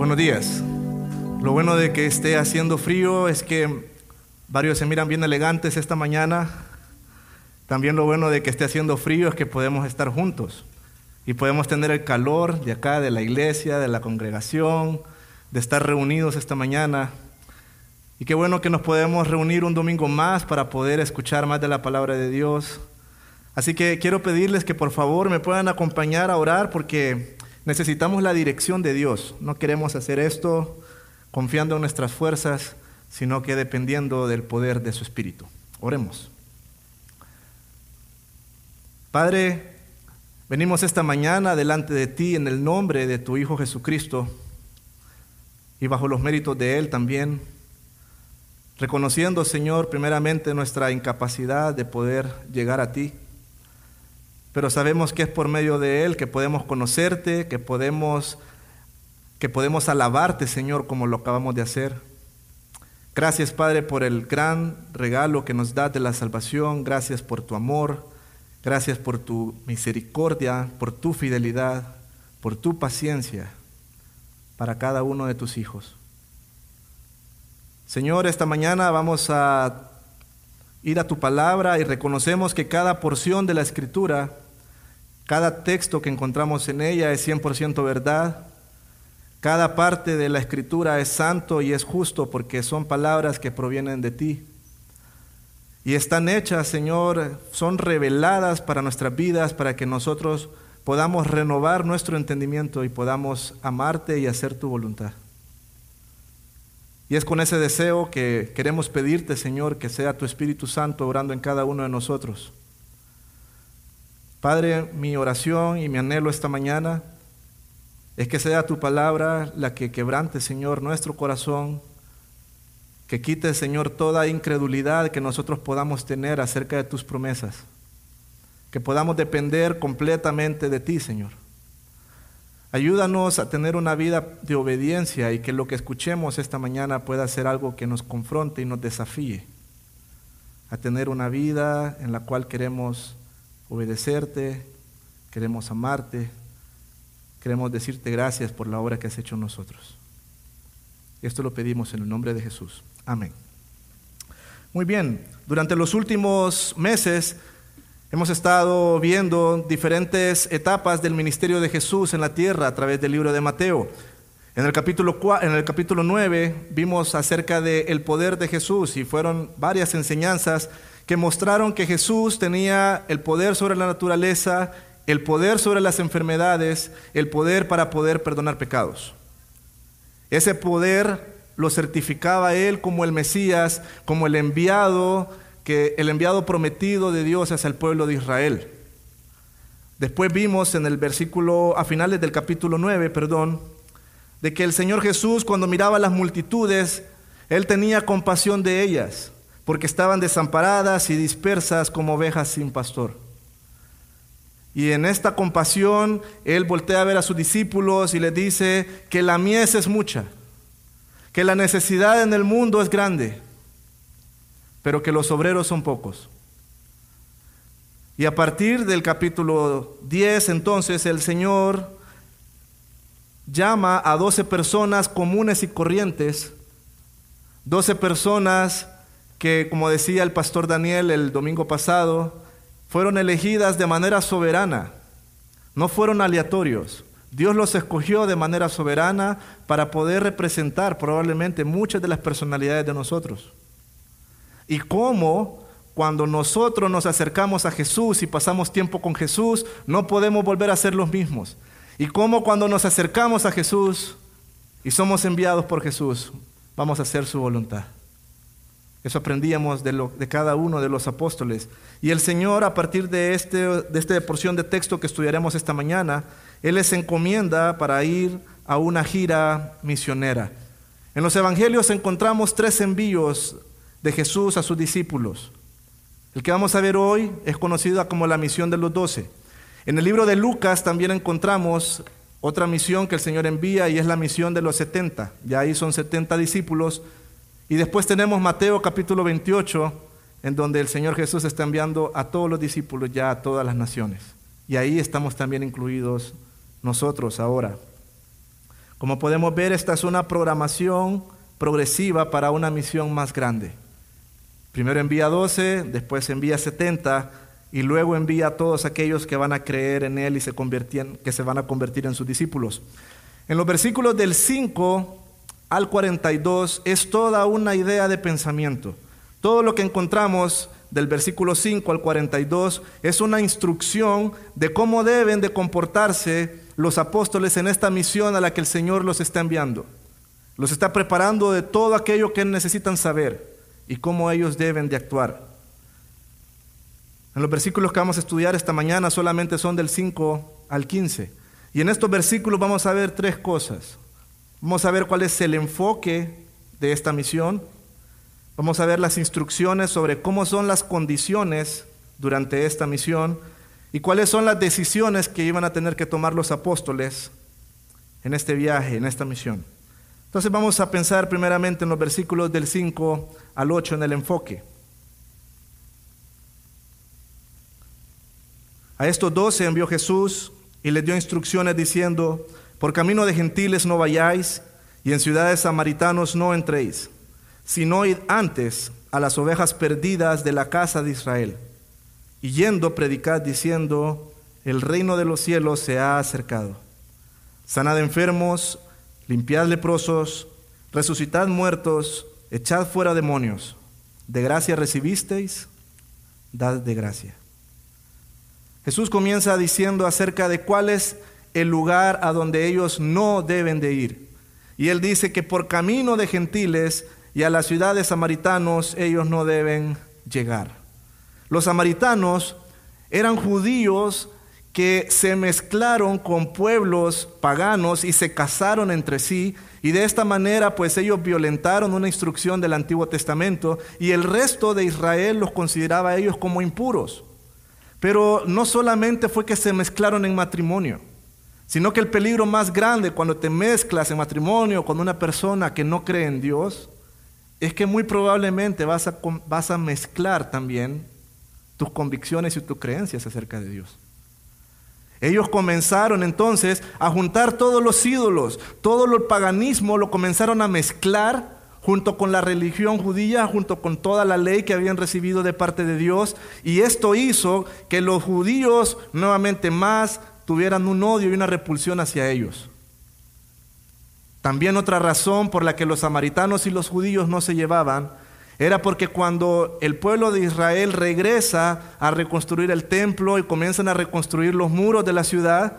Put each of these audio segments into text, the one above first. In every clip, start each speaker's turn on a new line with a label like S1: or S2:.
S1: Buenos días. Lo bueno de que esté haciendo frío es que varios se miran bien elegantes esta mañana. También lo bueno de que esté haciendo frío es que podemos estar juntos y podemos tener el calor de acá, de la iglesia, de la congregación, de estar reunidos esta mañana. Y qué bueno que nos podemos reunir un domingo más para poder escuchar más de la palabra de Dios. Así que quiero pedirles que por favor me puedan acompañar a orar porque necesitamos la dirección de Dios. No queremos hacer esto confiando en nuestras fuerzas, sino que dependiendo del poder de su Espíritu. Oremos. Padre, venimos esta mañana delante de ti en el nombre de tu Hijo Jesucristo y bajo los méritos de Él también, reconociendo, Señor, primeramente nuestra incapacidad de poder llegar a ti pero sabemos que es por medio de Él que podemos conocerte, que podemos, que podemos alabarte, Señor, como lo acabamos de hacer. Gracias, Padre, por el gran regalo que nos das de la salvación. Gracias por tu amor. Gracias por tu misericordia, por tu fidelidad, por tu paciencia para cada uno de tus hijos. Señor, esta mañana vamos a ir a tu palabra y reconocemos que cada porción de la escritura, cada texto que encontramos en ella es 100% verdad. Cada parte de la escritura es santo y es justo porque son palabras que provienen de ti. Y están hechas, Señor, son reveladas para nuestras vidas, para que nosotros podamos renovar nuestro entendimiento y podamos amarte y hacer tu voluntad. Y es con ese deseo que queremos pedirte, Señor, que sea tu Espíritu Santo orando en cada uno de nosotros. Padre, mi oración y mi anhelo esta mañana es que sea tu palabra la que quebrante, Señor, nuestro corazón, que quite, Señor, toda incredulidad que nosotros podamos tener acerca de tus promesas, que podamos depender completamente de ti, Señor. Ayúdanos a tener una vida de obediencia y que lo que escuchemos esta mañana pueda ser algo que nos confronte y nos desafíe a tener una vida en la cual queremos obedecerte, queremos amarte, queremos decirte gracias por la obra que has hecho en nosotros. Esto lo pedimos en el nombre de Jesús. Amén. Muy bien, durante los últimos meses Hemos estado viendo diferentes etapas del ministerio de Jesús en la tierra a través del libro de Mateo. En el capítulo, en el capítulo 9 vimos acerca del poder de Jesús y fueron varias enseñanzas que mostraron que Jesús tenía el poder sobre la naturaleza, el poder sobre las enfermedades, el poder para poder perdonar pecados. Ese poder lo certificaba él como el Mesías, como el enviado que el enviado prometido de Dios hacia el pueblo de Israel. Después vimos en el versículo, a finales del capítulo 9, perdón, de que el Señor Jesús cuando miraba a las multitudes, Él tenía compasión de ellas, porque estaban desamparadas y dispersas como ovejas sin pastor. Y en esta compasión, Él voltea a ver a sus discípulos y les dice que la mies es mucha, que la necesidad en el mundo es grande pero que los obreros son pocos. Y a partir del capítulo 10, entonces, el Señor llama a 12 personas comunes y corrientes, 12 personas que, como decía el pastor Daniel el domingo pasado, fueron elegidas de manera soberana, no fueron aleatorios. Dios los escogió de manera soberana para poder representar probablemente muchas de las personalidades de nosotros y cómo cuando nosotros nos acercamos a Jesús y pasamos tiempo con Jesús, no podemos volver a ser los mismos. Y cómo cuando nos acercamos a Jesús y somos enviados por Jesús, vamos a hacer su voluntad. Eso aprendíamos de, cada uno de los apóstoles. Y el Señor, a partir de, este, de esta porción de texto que estudiaremos esta mañana, Él les encomienda para ir a una gira misionera. En los evangelios encontramos tres envíos de Jesús a sus discípulos. El que vamos a ver hoy es conocido como la misión de los doce. En el libro de Lucas también encontramos otra misión que el Señor envía y es la misión de los setenta. Ya ahí son setenta discípulos. Y después tenemos Mateo capítulo 28, en donde el Señor Jesús está enviando a todos los discípulos ya a todas las naciones. Y ahí estamos también incluidos nosotros ahora. Como podemos ver, esta es una programación progresiva para una misión más grande. Primero envía 12, después envía 70 y luego envía a todos aquellos que van a creer en Él y se que se van a convertir en sus discípulos. En los versículos del 5 al 42 es toda una idea de pensamiento. Todo lo que encontramos del versículo 5 al 42 es una instrucción de cómo deben de comportarse los apóstoles en esta misión a la que el Señor los está enviando. Los está preparando de todo aquello que necesitan saber y cómo ellos deben de actuar. En los versículos que vamos a estudiar esta mañana solamente son del 5 al 15. Y en estos versículos vamos a ver tres cosas. Vamos a ver cuál es el enfoque de esta misión. Vamos a ver las instrucciones sobre cómo son las condiciones durante esta misión y cuáles son las decisiones que iban a tener que tomar los apóstoles en este viaje, en esta misión. Entonces vamos a pensar primeramente en los versículos del 5 al 8 en el enfoque. A estos doce envió Jesús y les dio instrucciones diciendo, por camino de gentiles no vayáis y en ciudades samaritanos no entréis, sino id antes a las ovejas perdidas de la casa de Israel. Y yendo predicad diciendo, el reino de los cielos se ha acercado. Sanad enfermos, limpiad leprosos, resucitad muertos, echad fuera demonios. De gracia recibisteis, dad de gracia. Jesús comienza diciendo acerca de cuál es el lugar a donde ellos no deben de ir. Y él dice que por camino de gentiles y a las ciudades samaritanos ellos no deben llegar. Los samaritanos eran judíos que se mezclaron con pueblos paganos y se casaron entre sí y de esta manera pues ellos violentaron una instrucción del Antiguo Testamento y el resto de Israel los consideraba a ellos como impuros. Pero no solamente fue que se mezclaron en matrimonio, sino que el peligro más grande cuando te mezclas en matrimonio con una persona que no cree en Dios es que muy probablemente vas a, vas a mezclar también tus convicciones y tus creencias acerca de Dios. Ellos comenzaron entonces a juntar todos los ídolos, todo el paganismo lo comenzaron a mezclar junto con la religión judía, junto con toda la ley que habían recibido de parte de Dios. Y esto hizo que los judíos nuevamente más tuvieran un odio y una repulsión hacia ellos. También otra razón por la que los samaritanos y los judíos no se llevaban era porque cuando el pueblo de Israel regresa a reconstruir el templo y comienzan a reconstruir los muros de la ciudad,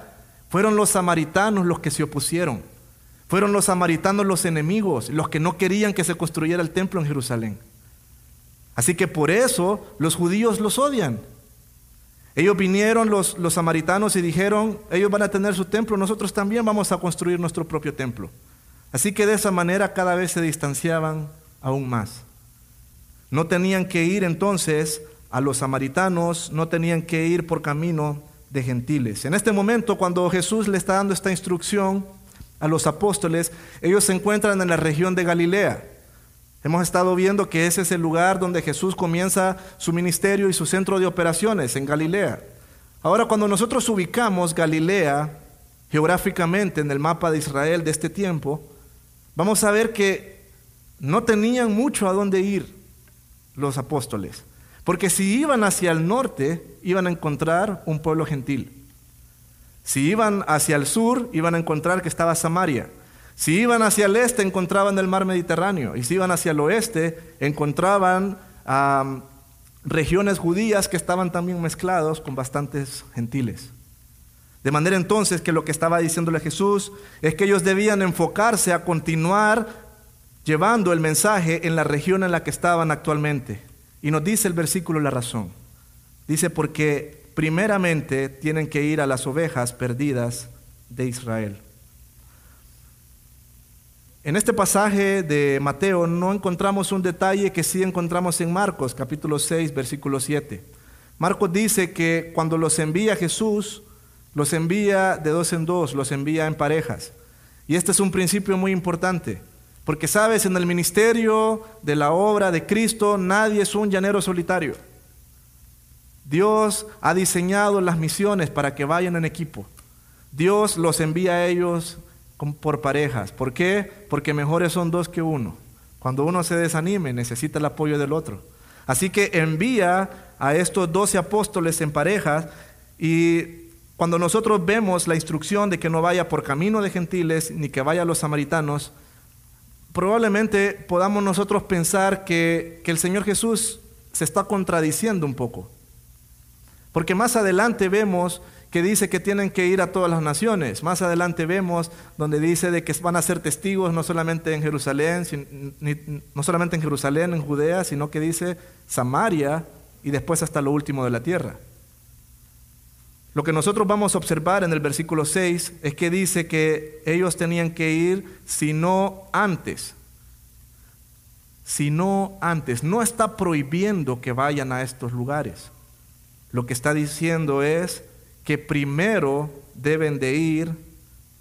S1: fueron los samaritanos los que se opusieron. Fueron los samaritanos los enemigos, los que no querían que se construyera el templo en Jerusalén. Así que por eso los judíos los odian. Ellos vinieron, los, los samaritanos, y dijeron, ellos van a tener su templo, nosotros también vamos a construir nuestro propio templo. Así que de esa manera cada vez se distanciaban aún más. No tenían que ir entonces a los samaritanos, no tenían que ir por camino de gentiles. En este momento, cuando Jesús le está dando esta instrucción, a los apóstoles, ellos se encuentran en la región de Galilea. Hemos estado viendo que ese es el lugar donde Jesús comienza su ministerio y su centro de operaciones, en Galilea. Ahora, cuando nosotros ubicamos Galilea geográficamente en el mapa de Israel de este tiempo, vamos a ver que no tenían mucho a dónde ir los apóstoles. Porque si iban hacia el norte, iban a encontrar un pueblo gentil. Si iban hacia el sur, iban a encontrar que estaba Samaria. Si iban hacia el este, encontraban el mar Mediterráneo. Y si iban hacia el oeste, encontraban regiones judías que estaban también mezclados con bastantes gentiles. De manera entonces que lo que estaba diciéndole Jesús es que ellos debían enfocarse a continuar llevando el mensaje en la región en la que estaban actualmente. Y nos dice el versículo la razón. Dice, porque primeramente tienen que ir a las ovejas perdidas de Israel. En este pasaje de Mateo no encontramos un detalle que sí encontramos en Marcos, capítulo 6, versículo 7. Marcos dice que cuando los envía Jesús, los envía de dos en dos, los envía en parejas. Y este es un principio muy importante, porque sabes, en el ministerio de la obra de Cristo nadie es un llanero solitario. Dios ha diseñado las misiones para que vayan en equipo. Dios los envía a ellos por parejas. ¿Por qué? Porque mejores son dos que uno. Cuando uno se desanime, necesita el apoyo del otro. Así que envía a estos doce apóstoles en parejas y cuando nosotros vemos la instrucción de que no vaya por camino de gentiles ni que vaya a los samaritanos, probablemente podamos nosotros pensar que, que el Señor Jesús se está contradiciendo un poco. Porque más adelante vemos que dice que tienen que ir a todas las naciones. Más adelante vemos donde dice de que van a ser testigos no solamente en Jerusalén, no solamente en Jerusalén, en Judea, sino que dice Samaria y después hasta lo último de la tierra. Lo que nosotros vamos a observar en el versículo 6 es que dice que ellos tenían que ir si no antes. Si no antes. No está prohibiendo que vayan a estos lugares. Lo que está diciendo es que primero deben de ir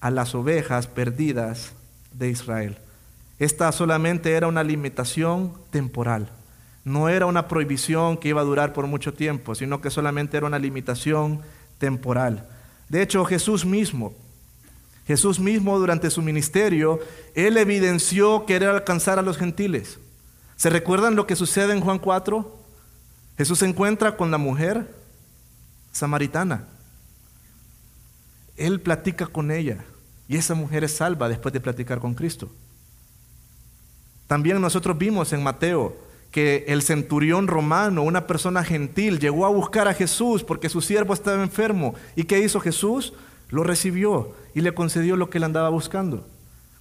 S1: a las ovejas perdidas de Israel. Esta solamente era una limitación temporal. No era una prohibición que iba a durar por mucho tiempo, sino que solamente era una limitación temporal. De hecho, Jesús mismo, Jesús mismo durante su ministerio, él evidenció querer alcanzar a los gentiles. ¿Se recuerdan lo que sucede en Juan 4? Jesús se encuentra con la mujer samaritana. Él platica con ella y esa mujer es salva después de platicar con Cristo. También nosotros vimos en Mateo que el centurión romano, una persona gentil, llegó a buscar a Jesús porque su siervo estaba enfermo. ¿Y qué hizo Jesús? Lo recibió y le concedió lo que él andaba buscando.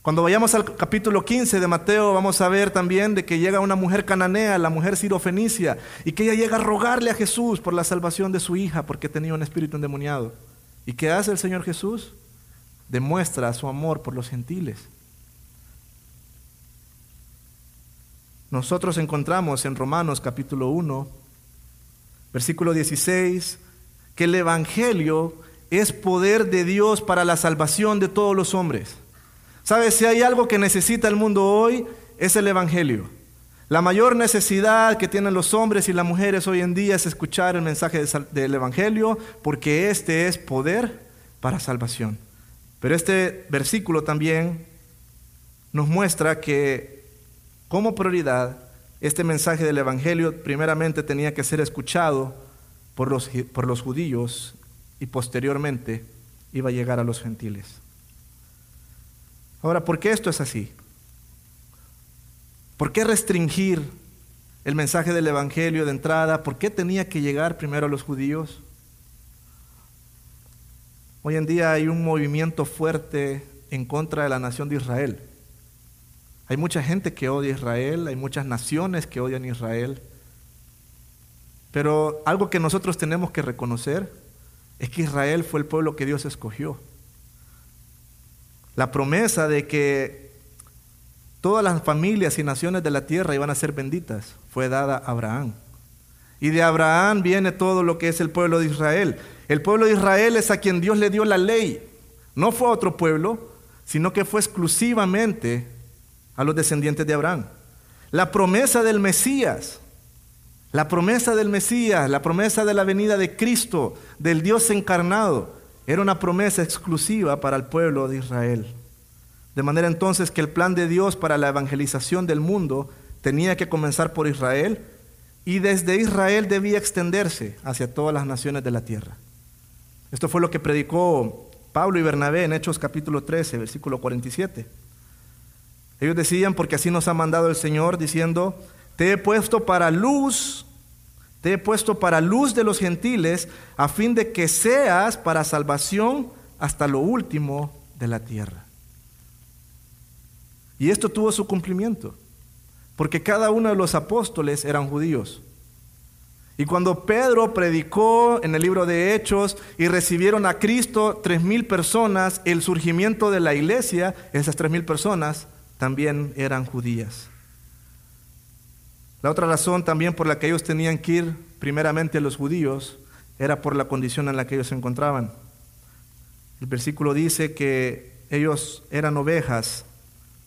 S1: Cuando vayamos al capítulo 15 de Mateo, vamos a ver también de que llega una mujer cananea, la mujer sirofenicia, y que ella llega a rogarle a Jesús por la salvación de su hija porque tenía un espíritu endemoniado. ¿Y qué hace el Señor Jesús? Demuestra su amor por los gentiles. Nosotros encontramos en Romanos capítulo 1, versículo 16, que el Evangelio es poder de Dios para la salvación de todos los hombres. ¿Sabes? Si hay algo que necesita el mundo hoy, es el Evangelio. La mayor necesidad que tienen los hombres y las mujeres hoy en día es escuchar el mensaje del Evangelio, porque este es poder para salvación. Pero este versículo también nos muestra que como prioridad este mensaje del Evangelio primeramente tenía que ser escuchado por los, por los judíos y posteriormente iba a llegar a los gentiles. Ahora, ¿por qué esto es así? ¿Por qué restringir el mensaje del Evangelio de entrada? ¿Por qué tenía que llegar primero a los judíos? Hoy en día hay un movimiento fuerte en contra de la nación de Israel. Hay mucha gente que odia a Israel, hay muchas naciones que odian a Israel. Pero algo que nosotros tenemos que reconocer es que Israel fue el pueblo que Dios escogió. La promesa de que Todas las familias y naciones de la tierra iban a ser benditas. Fue dada a Abraham. Y de Abraham viene todo lo que es el pueblo de Israel. El pueblo de Israel es a quien Dios le dio la ley. No fue a otro pueblo, sino que fue exclusivamente a los descendientes de Abraham. La promesa del Mesías, la promesa del Mesías, la promesa de la venida de Cristo, del Dios encarnado, era una promesa exclusiva para el pueblo de Israel. De manera entonces que el plan de Dios para la evangelización del mundo tenía que comenzar por Israel y desde Israel debía extenderse hacia todas las naciones de la tierra. Esto fue lo que predicó Pablo y Bernabé en Hechos capítulo 13, versículo 47. Ellos decían, porque así nos ha mandado el Señor, diciendo, te he puesto para luz, te he puesto para luz de los gentiles, a fin de que seas para salvación hasta lo último de la tierra. Y esto tuvo su cumplimiento, porque cada uno de los apóstoles eran judíos. Y cuando Pedro predicó en el libro de Hechos y recibieron a Cristo tres mil personas, el surgimiento de la iglesia, esas tres mil personas también eran judías. La otra razón también por la que ellos tenían que ir primeramente los judíos era por la condición en la que ellos se encontraban. El versículo dice que ellos eran ovejas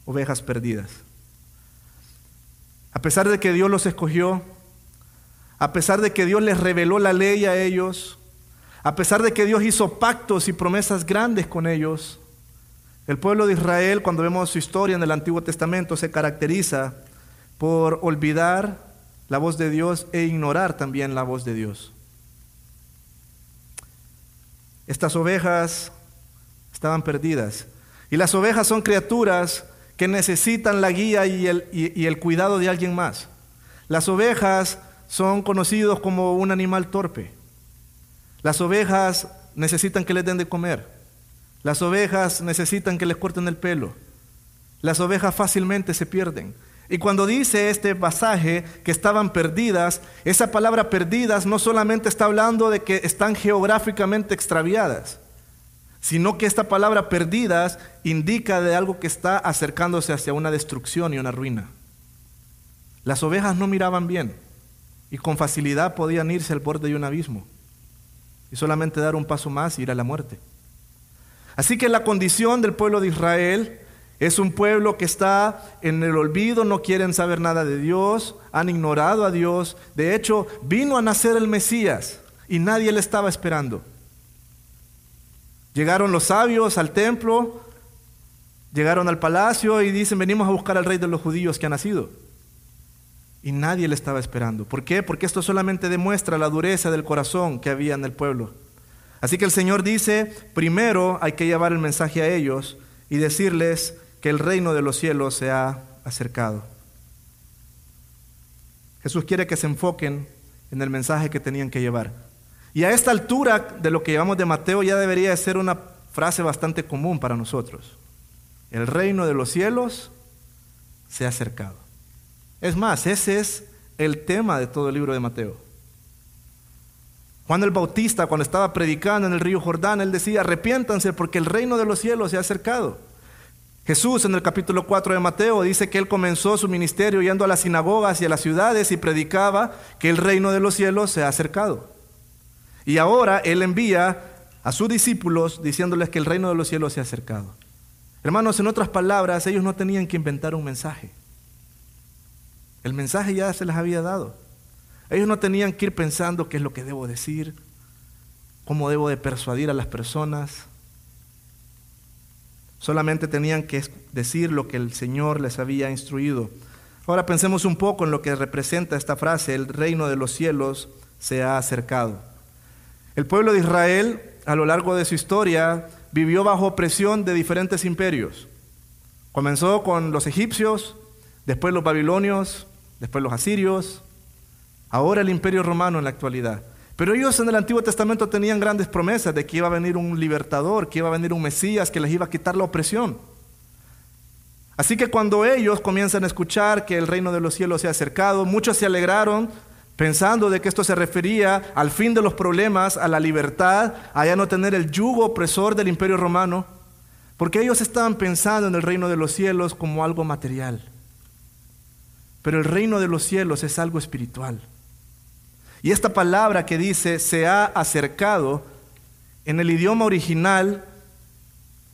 S1: ovejas perdidas. A pesar de que Dios los escogió, a pesar de que Dios les reveló la ley a ellos, a pesar de que Dios hizo pactos y promesas grandes con ellos, El pueblo de Israel, cuando vemos su historia en el Antiguo Testamento, se caracteriza por olvidar la voz de Dios e ignorar también la voz de Dios. Estas ovejas estaban perdidas. Y las ovejas son criaturas que necesitan la guía y el, y el cuidado de alguien más. Las ovejas son conocidos como un animal torpe. Las ovejas necesitan que les den de comer. Las ovejas necesitan que les corten el pelo. Las ovejas fácilmente se pierden. Y cuando dice este pasaje que estaban perdidas, esa palabra perdidas no solamente está hablando de que están geográficamente extraviadas, sino que esta palabra perdidas indica de algo que está acercándose hacia una destrucción y una ruina. Las ovejas no miraban bien y con facilidad podían irse al borde de un abismo y solamente dar un paso más y ir a la muerte. Así que la condición del pueblo de Israel es un pueblo que está en el olvido, no quieren saber nada de Dios, han ignorado a Dios. De hecho, vino a nacer el Mesías y nadie le estaba esperando. Llegaron los sabios al templo, llegaron al palacio y dicen, venimos a buscar al rey de los judíos que ha nacido. Y nadie le estaba esperando. ¿Por qué? Porque esto solamente demuestra la dureza del corazón que había en el pueblo. Así que el Señor dice, primero hay que llevar el mensaje a ellos y decirles que el reino de los cielos se ha acercado. Jesús quiere que se enfoquen en el mensaje que tenían que llevar. Y a esta altura de lo que llevamos de Mateo ya debería ser una frase bastante común para nosotros. El reino de los cielos se ha acercado. Es más, ese es el tema de todo el libro de Mateo. Juan el Bautista, cuando estaba predicando en el río Jordán, él decía, arrepiéntanse porque el reino de los cielos se ha acercado. Jesús en el capítulo 4 de Mateo dice que él comenzó su ministerio yendo a las sinagogas y a las ciudades y predicaba que el reino de los cielos se ha acercado. Y ahora él envía a sus discípulos diciéndoles que el reino de los cielos se ha acercado. Hermanos, en otras palabras, ellos no tenían que inventar un mensaje. El mensaje ya se les había dado. Ellos no tenían que ir pensando qué es lo que debo decir, cómo debo de persuadir a las personas. Solamente tenían que decir lo que el Señor les había instruido. Ahora pensemos un poco en lo que representa esta frase, el reino de los cielos se ha acercado. El pueblo de Israel a lo largo de su historia vivió bajo presión de diferentes imperios. Comenzó con los egipcios, después los babilonios, después los asirios, ahora el imperio romano en la actualidad. Pero ellos en el Antiguo Testamento tenían grandes promesas de que iba a venir un libertador, que iba a venir un Mesías, que les iba a quitar la opresión. Así que cuando ellos comienzan a escuchar que el reino de los cielos se ha acercado, muchos se alegraron pensando de que esto se refería al fin de los problemas, a la libertad, a ya no tener el yugo opresor del imperio romano, porque ellos estaban pensando en el reino de los cielos como algo material. Pero el reino de los cielos es algo espiritual. Y esta palabra que dice se ha acercado, en el idioma original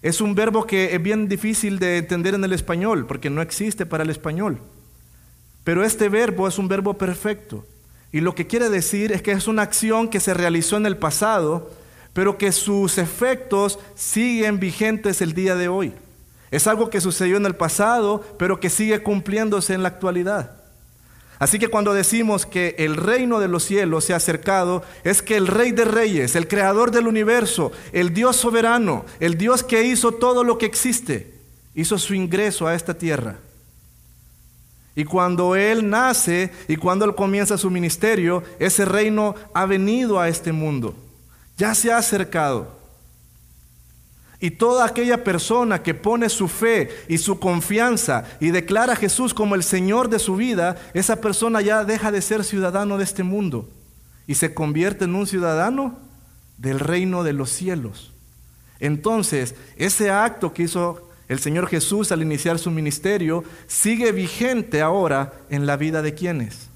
S1: es un verbo que es bien difícil de entender en el español, porque no existe para el español. Pero este verbo es un verbo perfecto. Y lo que quiere decir es que es una acción que se realizó en el pasado, pero que sus efectos siguen vigentes el día de hoy. Es algo que sucedió en el pasado, pero que sigue cumpliéndose en la actualidad. Así que cuando decimos que el reino de los cielos se ha acercado, es que el rey de reyes, el creador del universo, el Dios soberano, el Dios que hizo todo lo que existe, hizo su ingreso a esta tierra. Y cuando Él nace y cuando Él comienza su ministerio, ese reino ha venido a este mundo, ya se ha acercado. Y toda aquella persona que pone su fe y su confianza y declara a Jesús como el Señor de su vida, esa persona ya deja de ser ciudadano de este mundo y se convierte en un ciudadano del reino de los cielos. Entonces, ese acto que hizo el Señor Jesús al iniciar su ministerio sigue vigente ahora en la vida de quienes?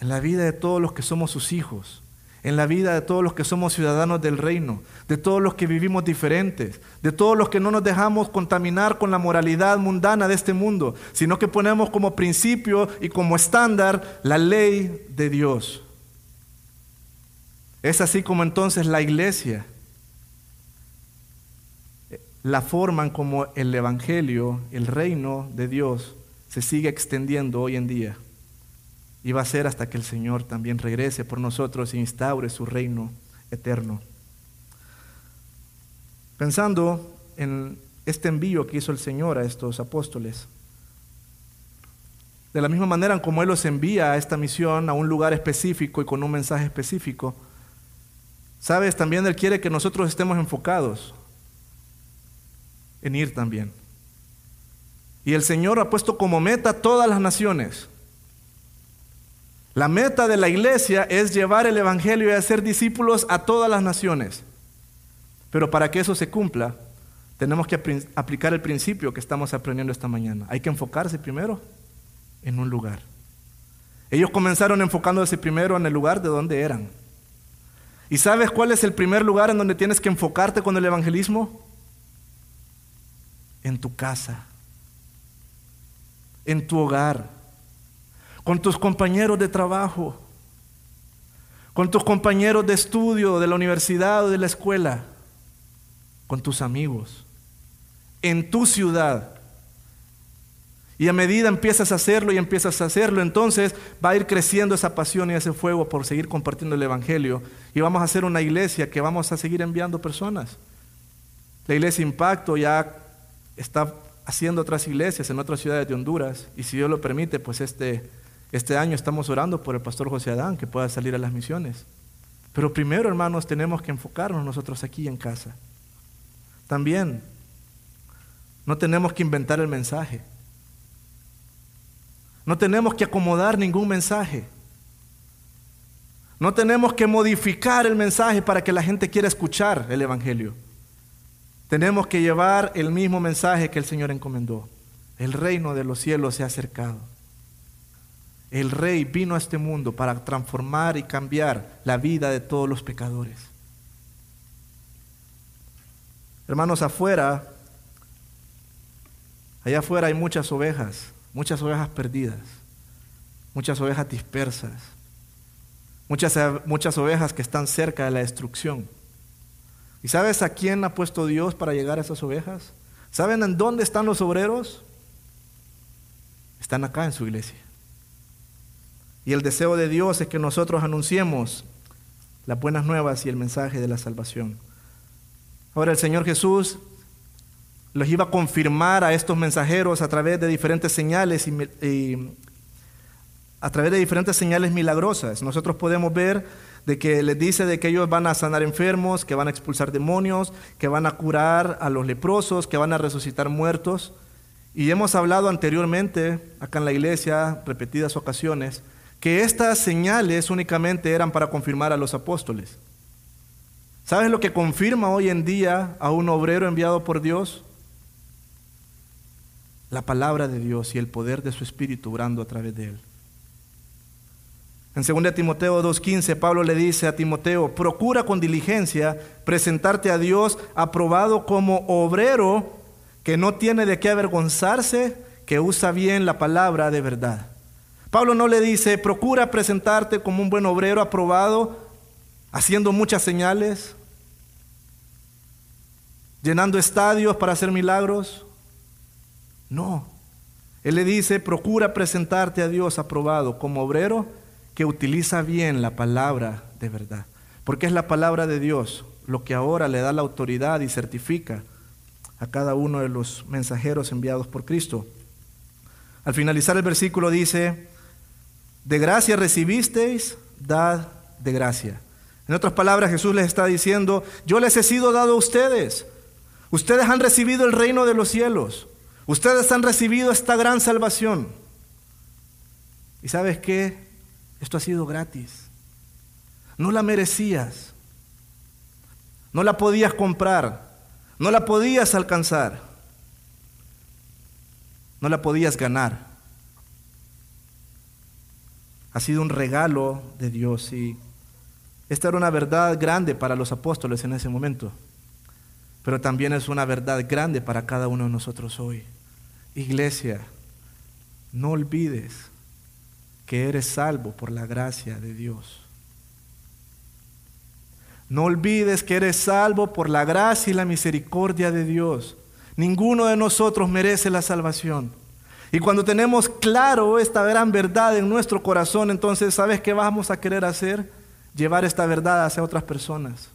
S1: En la vida de todos los que somos sus hijos en la vida de todos los que somos ciudadanos del reino, de todos los que vivimos diferentes, de todos los que no nos dejamos contaminar con la moralidad mundana de este mundo, sino que ponemos como principio y como estándar la ley de Dios. Es así como entonces la iglesia la forma en como el Evangelio, el reino de Dios, se sigue extendiendo hoy en día. Y va a ser hasta que el Señor también regrese por nosotros e instaure su reino eterno. Pensando en este envío que hizo el Señor a estos apóstoles, de la misma manera como Él los envía a esta misión, a un lugar específico y con un mensaje específico, sabes, también Él quiere que nosotros estemos enfocados en ir también. Y el Señor ha puesto como meta todas las naciones. La meta de la iglesia es llevar el Evangelio y hacer discípulos a todas las naciones. Pero para que eso se cumpla, tenemos que aplicar el principio que estamos aprendiendo esta mañana. Hay que enfocarse primero en un lugar. Ellos comenzaron enfocándose primero en el lugar de donde eran. ¿Y sabes cuál es el primer lugar en donde tienes que enfocarte con el evangelismo? En tu casa, en tu hogar, con tus compañeros de trabajo, con tus compañeros de estudio de la universidad o de la escuela, con tus amigos, en tu ciudad. Y a medida empiezas a hacerlo y empiezas a hacerlo, entonces va a ir creciendo esa pasión y ese fuego por seguir compartiendo el Evangelio. Y vamos a hacer una iglesia que vamos a seguir enviando personas. La iglesia Impacto ya está haciendo otras iglesias en otras ciudades de Honduras. Y si Dios lo permite, pues este, este año estamos orando por el pastor José Adán que pueda salir a las misiones. Pero primero, hermanos, tenemos que enfocarnos nosotros aquí en casa. También no tenemos que inventar el mensaje. No tenemos que acomodar ningún mensaje. No tenemos que modificar el mensaje para que la gente quiera escuchar el Evangelio. Tenemos que llevar el mismo mensaje que el Señor encomendó. El reino de los cielos se ha acercado. El rey vino a este mundo para transformar y cambiar la vida de todos los pecadores. Hermanos, afuera, allá afuera hay muchas ovejas muchas ovejas perdidas, muchas ovejas dispersas, muchas, muchas ovejas que están cerca de la destrucción. ¿Y sabes a quién ha puesto Dios para llegar a esas ovejas? ¿Saben en dónde están los obreros? Están acá en su iglesia. Y el deseo de Dios es que nosotros anunciemos las buenas nuevas y el mensaje de la salvación. Ahora el Señor Jesús los iba a confirmar a estos mensajeros a través de diferentes señales y, a través de diferentes señales milagrosas. Nosotros podemos ver de que les dice de que ellos van a sanar enfermos, que van a expulsar demonios, que van a curar a los leprosos, que van a resucitar muertos. Y hemos hablado anteriormente acá en la iglesia, repetidas ocasiones, que estas señales únicamente eran para confirmar a los apóstoles. ¿Sabes lo que confirma hoy en día a un obrero enviado por Dios? la palabra de Dios y el poder de su Espíritu obrando a través de él. En 2 Timoteo 2.15, Pablo le dice a Timoteo, procura con diligencia presentarte a Dios aprobado como obrero que no tiene de qué avergonzarse, que usa bien la palabra de verdad. Pablo no le dice, procura presentarte como un buen obrero aprobado, haciendo muchas señales, llenando estadios para hacer milagros. No. Él le dice, procura presentarte a Dios aprobado como obrero que utiliza bien la palabra de verdad. Porque es la palabra de Dios lo que ahora le da la autoridad y certifica a cada uno de los mensajeros enviados por Cristo. Al finalizar el versículo dice, de gracia recibisteis, dad de gracia. En otras palabras, Jesús les está diciendo, yo les he sido dado a ustedes. Ustedes han recibido el reino de los cielos. Ustedes han recibido esta gran salvación. ¿Y sabes qué? Esto ha sido gratis. No la merecías. No la podías comprar. No la podías alcanzar. No la podías ganar. Ha sido un regalo de Dios y esta era una verdad grande para los apóstoles en ese momento, pero también es una verdad grande para cada uno de nosotros hoy. Iglesia, no olvides que eres salvo por la gracia de Dios. No olvides que eres salvo por la gracia y la misericordia de Dios. Ninguno de nosotros merece la salvación. Y cuando tenemos claro esta gran verdad en nuestro corazón, entonces, ¿sabes qué vamos a querer hacer? Llevar esta verdad hacia otras personas.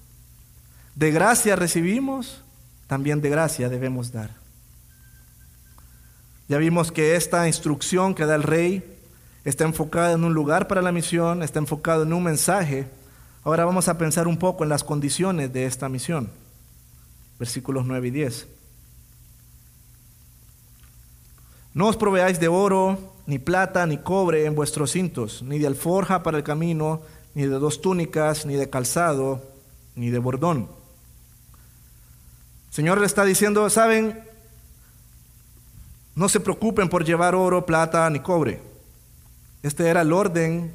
S1: De gracia recibimos, también de gracia debemos dar. Ya vimos que esta instrucción que da el rey está enfocada en un lugar para la misión, está enfocado en un mensaje. Ahora vamos a pensar un poco en las condiciones de esta misión. Versículos 9 y 10. No os proveáis de oro, ni plata, ni cobre en vuestros cintos, ni de alforja para el camino, ni de dos túnicas, ni de calzado, ni de bordón. El Señor le está diciendo, saben, no se preocupen por llevar oro, plata, ni cobre. Este era el orden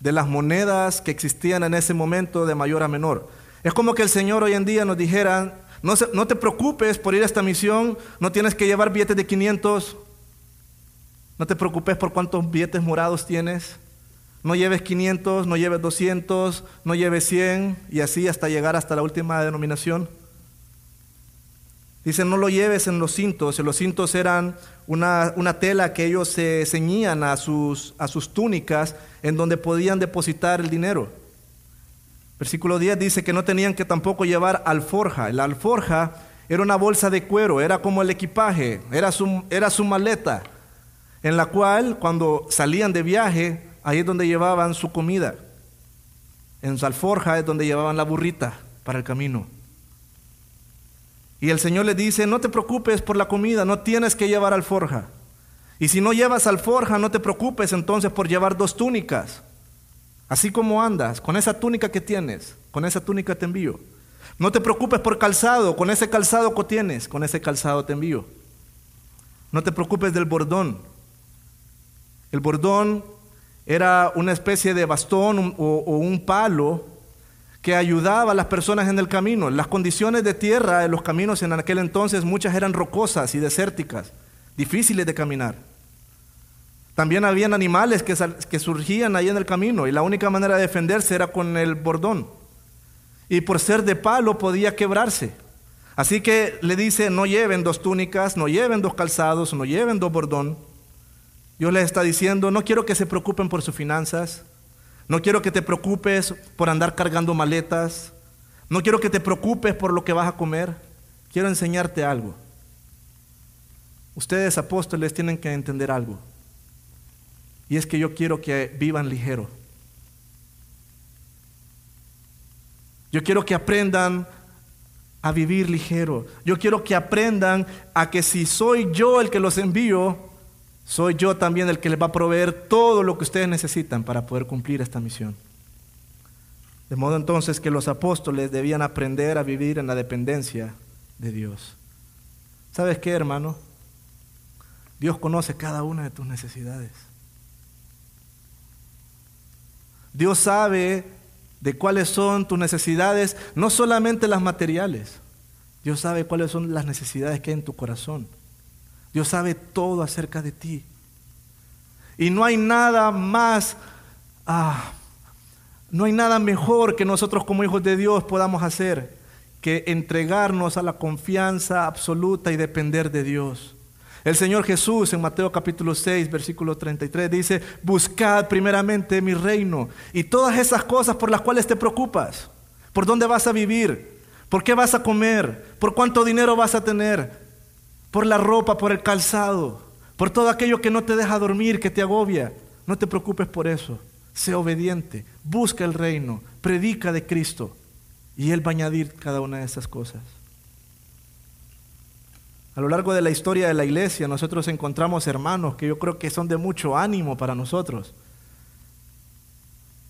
S1: de las monedas que existían en ese momento de mayor a menor. Es como que el Señor hoy en día nos dijera, no, no te preocupes por ir a esta misión, no tienes que llevar billetes de 500, no te preocupes por cuántos billetes morados tienes. No lleves 500, no lleves 200, no lleves 100 y así hasta llegar hasta la última denominación. Dice, no lo lleves en los cintos. Los cintos eran una, una, tela que ellos se ceñían a sus, a sus túnicas en donde podían depositar el dinero. Versículo 10 dice que no tenían que tampoco llevar alforja. La alforja era una bolsa de cuero, era como el equipaje, era su, era su maleta en la cual cuando salían de viaje, ahí es donde llevaban su comida. En su alforja es donde llevaban la burrita para el camino. Y el Señor le dice, no te preocupes por la comida, no tienes que llevar alforja. Y si no llevas alforja, no te preocupes entonces por llevar dos túnicas. Así como andas, con esa túnica que tienes, con esa túnica te envío. No te preocupes por calzado, con ese calzado que tienes, con ese calzado te envío. No te preocupes del bordón, el bordón era una especie de bastón o, un palo que ayudaba a las personas en el camino. Las condiciones de tierra en los caminos en aquel entonces muchas eran rocosas y desérticas, difíciles de caminar. También habían animales que, que surgían ahí en el camino y la única manera de defenderse era con el bordón. Y por ser de palo podía quebrarse. Así que le dice, no lleven dos túnicas, no lleven dos calzados, no lleven dos bordón. Dios les está diciendo, no quiero que se preocupen por sus finanzas, no quiero que te preocupes por andar cargando maletas, no quiero que te preocupes por lo que vas a comer, quiero enseñarte algo. Ustedes apóstoles tienen que entender algo, y es que yo quiero que vivan ligero. Yo quiero que aprendan a vivir ligero. Yo quiero que aprendan a que si soy yo el que los envío, soy yo también el que les va a proveer todo lo que ustedes necesitan para poder cumplir esta misión. De modo entonces que los apóstoles debían aprender a vivir en la dependencia de Dios. ¿Sabes qué, hermano? Dios conoce cada una de tus necesidades. Dios sabe de cuáles son tus necesidades, no solamente las materiales. Dios sabe cuáles son las necesidades que hay en tu corazón. Dios sabe todo acerca de ti. Y no hay nada más, ah, no hay nada mejor que nosotros como hijos de Dios podamos hacer que entregarnos a la confianza absoluta y depender de Dios. El Señor Jesús en Mateo capítulo 6, versículo 33 dice, buscad primeramente mi reino y todas esas cosas por las cuales te preocupas, por dónde vas a vivir, por qué vas a comer, por cuánto dinero vas a tener, por la ropa, por el calzado, por todo aquello que no te deja dormir, que te agobia. No te preocupes por eso. Sé obediente, busca el reino, predica de Cristo y Él va a añadir cada una de esas cosas. A lo largo de la historia de la iglesia nosotros encontramos hermanos que yo creo que son de mucho ánimo para nosotros.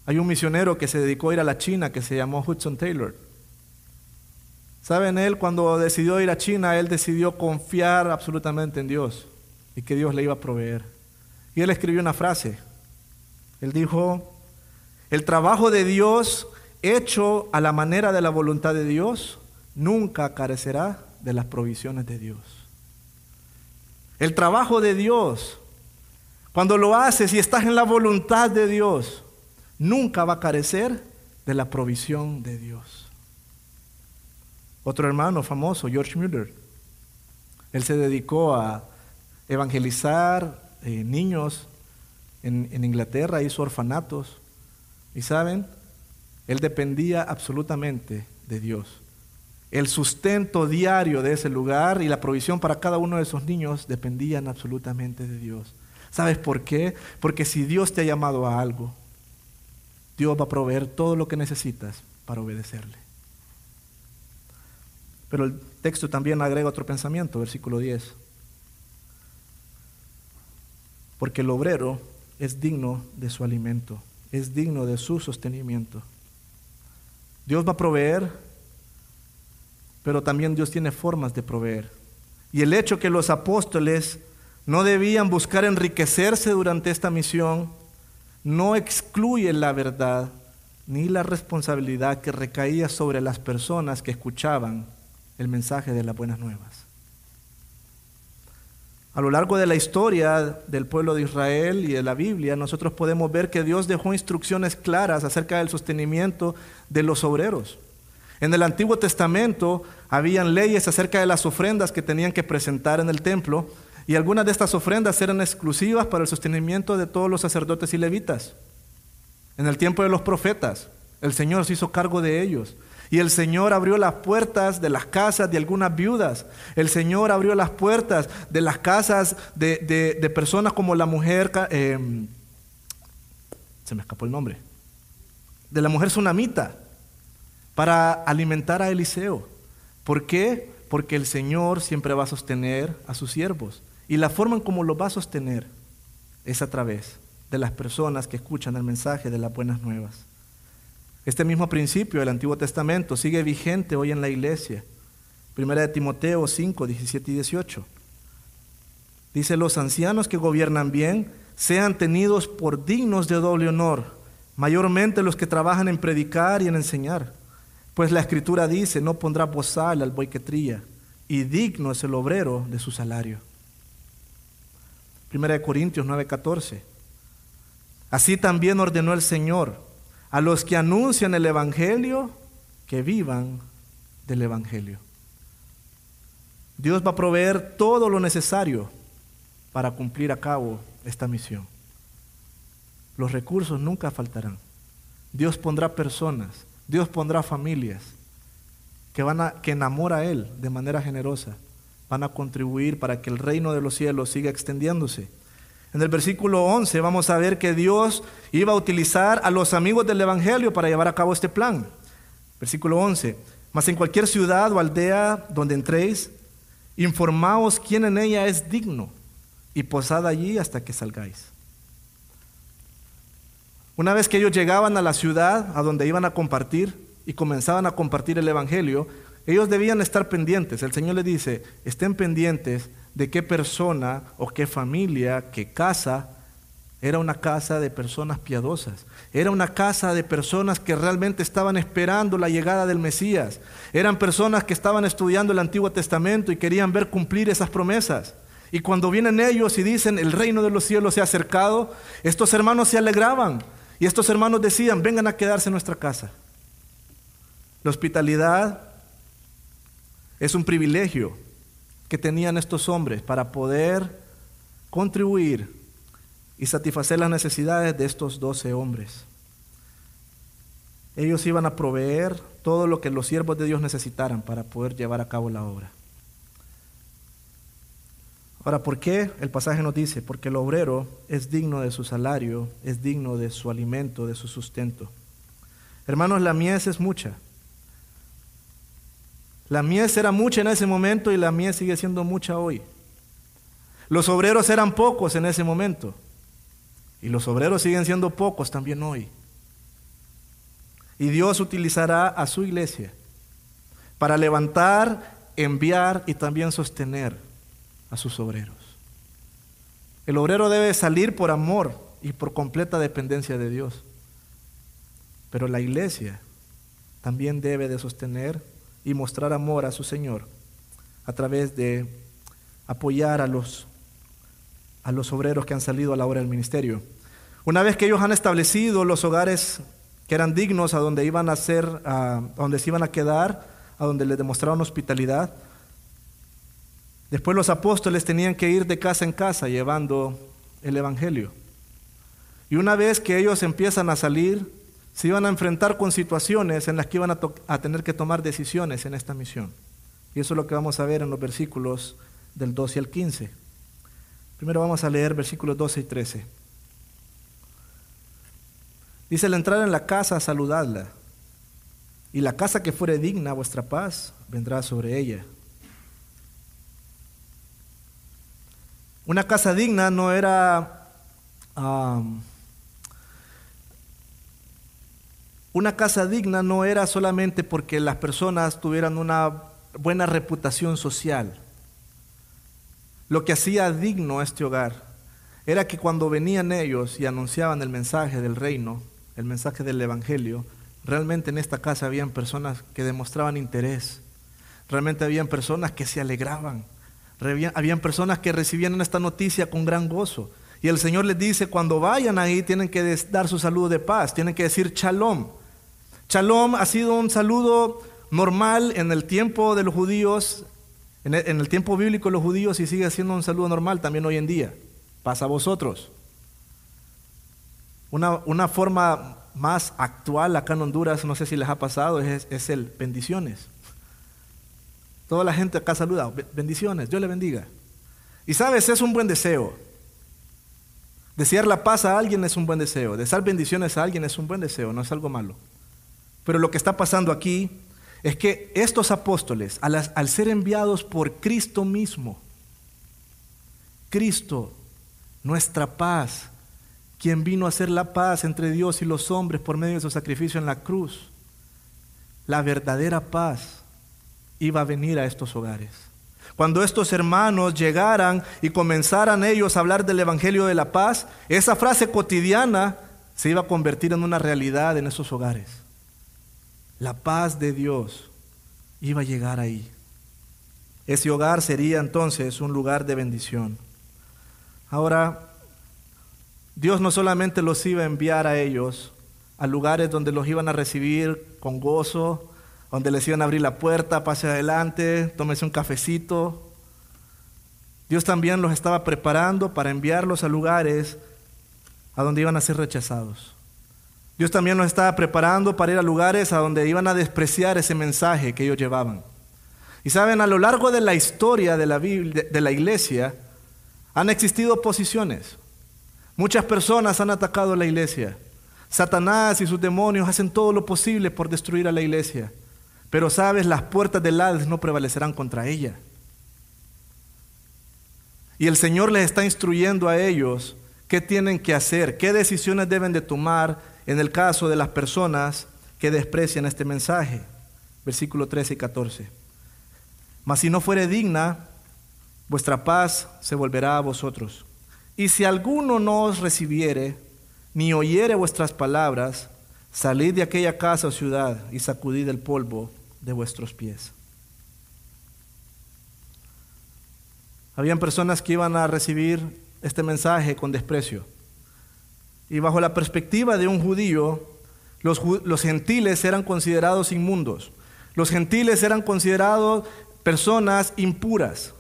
S1: Hay un misionero que se dedicó a ir a la China que se llamó Hudson Taylor. Saben, él cuando decidió ir a China, él decidió confiar absolutamente en Dios y que Dios le iba a proveer. Y él escribió una frase. Él dijo, el trabajo de Dios hecho a la manera de la voluntad de Dios nunca carecerá de las provisiones de Dios. El trabajo de Dios, cuando lo haces y estás en la voluntad de Dios, nunca va a carecer de la provisión de Dios. Otro hermano famoso, George Mueller, él se dedicó a evangelizar eh, niños en, en Inglaterra, hizo orfanatos. Y saben, él dependía absolutamente de Dios. El sustento diario de ese lugar y la provisión para cada uno de esos niños dependían absolutamente de Dios. ¿Sabes por qué? Porque si Dios te ha llamado a algo, Dios va a proveer todo lo que necesitas para obedecerle. Pero el texto también agrega otro pensamiento, versículo 10. Porque el obrero es digno de su alimento, es digno de su sostenimiento. Dios va a proveer, pero también Dios tiene formas de proveer. Y el hecho que los apóstoles no debían buscar enriquecerse durante esta misión no excluye la verdad ni la responsabilidad que recaía sobre las personas que escuchaban el mensaje de las buenas nuevas. A lo largo de la historia del pueblo de Israel y de la Biblia, nosotros podemos ver que Dios dejó instrucciones claras acerca del sostenimiento de los obreros. En el Antiguo Testamento habían leyes acerca de las ofrendas que tenían que presentar en el templo y algunas de estas ofrendas eran exclusivas para el sostenimiento de todos los sacerdotes y levitas. En el tiempo de los profetas, el Señor se hizo cargo de ellos. Y el Señor abrió las puertas de las casas de algunas viudas. El Señor abrió las puertas de las casas de, personas como la mujer, em, se me escapó el nombre, de la mujer tsunamita, para alimentar a Eliseo. ¿Por qué? Porque el Señor siempre va a sostener a sus siervos. Y la forma en cómo lo va a sostener es a través de las personas que escuchan el mensaje de las buenas nuevas. Este mismo principio del Antiguo Testamento sigue vigente hoy en la iglesia. Primera de Timoteo 5, 17 y 18. Dice, los ancianos que gobiernan bien sean tenidos por dignos de doble honor, mayormente los que trabajan en predicar y en enseñar. Pues la escritura dice, no pondrá bozal al buey que y digno es el obrero de su salario. Primera de Corintios 9, 14. Así también ordenó el Señor a los que anuncian el Evangelio que vivan del Evangelio. Dios va a proveer todo lo necesario para cumplir a cabo esta misión. Los recursos nunca faltarán. Dios pondrá personas, Dios pondrá familias que van a que enamora a él de manera generosa, van a contribuir para que el reino de los cielos siga extendiéndose. En el versículo 11 vamos a ver que Dios iba a utilizar a los amigos del Evangelio para llevar a cabo este plan. Versículo 11. Mas en cualquier ciudad o aldea donde entréis, informaos quién en ella es digno y posad allí hasta que salgáis. Una vez que ellos llegaban a la ciudad a donde iban a compartir y comenzaban a compartir el Evangelio, ellos debían estar pendientes. El Señor les dice, estén pendientes de qué persona o qué familia, qué casa, era una casa de personas piadosas. Era una casa de personas que realmente estaban esperando la llegada del Mesías. Eran personas que estaban estudiando el Antiguo Testamento y querían ver cumplir esas promesas. Y cuando vienen ellos y dicen, el reino de los cielos se ha acercado, estos hermanos se alegraban. Y estos hermanos decían, vengan a quedarse en nuestra casa. La hospitalidad es un privilegio que tenían estos hombres para poder contribuir y satisfacer las necesidades de estos doce hombres. Ellos iban a proveer todo lo que los siervos de Dios necesitaran para poder llevar a cabo la obra. Ahora, ¿por qué el pasaje nos dice? Porque el obrero es digno de su salario, es digno de su alimento, de su sustento. Hermanos, la mies es mucha. La mies era mucha en ese momento y la mies sigue siendo mucha hoy. Los obreros eran pocos en ese momento y los obreros siguen siendo pocos también hoy. Y Dios utilizará a su iglesia para levantar, enviar y también sostener a sus obreros. El obrero debe salir por amor y por completa dependencia de Dios. Pero la iglesia también debe de sostener y mostrar amor a su Señor a través de apoyar a los, a los obreros que han salido a la hora del ministerio. Una vez que ellos han establecido los hogares que eran dignos a donde iban a ser, a donde se iban a quedar, a donde les demostraron hospitalidad. Después los apóstoles tenían que ir de casa en casa llevando el Evangelio. Y una vez que ellos empiezan a salir, se iban a enfrentar con situaciones en las que iban a, tener que tomar decisiones en esta misión. Y eso es lo que vamos a ver en los versículos del 12 al 15. Primero vamos a leer versículos 12 y 13. Dice, al entrar en la casa, saludadla. Y la casa que fuere digna, vuestra paz vendrá sobre ella. Una casa digna no era... una casa digna no era solamente porque las personas tuvieran una buena reputación social. Lo que hacía digno este hogar era que cuando venían ellos y anunciaban el mensaje del reino, el mensaje del Evangelio, realmente en esta casa habían personas que demostraban interés, realmente habían personas que se alegraban, habían personas que recibían esta noticia con gran gozo. Y el Señor les dice, cuando vayan ahí tienen que dar su saludo de paz, tienen que decir shalom. Shalom ha sido un saludo normal en el tiempo de los judíos, en el, tiempo bíblico de los judíos y sigue siendo un saludo normal también hoy en día. Pasa a vosotros. Una, una, forma más actual acá en Honduras, no sé si les ha pasado, es, es el bendiciones. Toda la gente acá saluda, bendiciones, Dios le bendiga. Y sabes, es un buen deseo. Desear la paz a alguien es un buen deseo. Desear bendiciones a alguien es un buen deseo, no es algo malo. Pero lo que está pasando aquí es que estos apóstoles, al, ser enviados por Cristo mismo, Cristo, nuestra paz, quien vino a hacer la paz entre Dios y los hombres por medio de su sacrificio en la cruz, la verdadera paz iba a venir a estos hogares. Cuando estos hermanos llegaran y comenzaran ellos a hablar del Evangelio de la paz, esa frase cotidiana se iba a convertir en una realidad en esos hogares. La paz de Dios iba a llegar ahí. Ese hogar sería entonces un lugar de bendición. Ahora, Dios no solamente los iba a enviar a ellos a lugares donde los iban a recibir con gozo, donde les iban a abrir la puerta, pase adelante, tómese un cafecito. Dios también los estaba preparando para enviarlos a lugares a donde iban a ser rechazados. Dios también los estaba preparando para ir a lugares a donde iban a despreciar ese mensaje que ellos llevaban. Y saben, a lo largo de la historia de la, de la iglesia han existido oposiciones. Muchas personas han atacado a la iglesia. Satanás y sus demonios hacen todo lo posible por destruir a la iglesia. Pero sabes, las puertas del Hades no prevalecerán contra ella. Y el Señor les está instruyendo a ellos qué tienen que hacer, qué decisiones deben de tomar en el caso de las personas que desprecian este mensaje. Versículo 13 y 14. Mas si no fuere digna, vuestra paz se volverá a vosotros. Y si alguno no os recibiere, ni oyere vuestras palabras, salid de aquella casa o ciudad y sacudid el polvo de vuestros pies. Habían personas que iban a recibir este mensaje con desprecio. Y bajo la perspectiva de un judío, los, los, gentiles eran considerados inmundos. Los gentiles eran considerados personas impuras.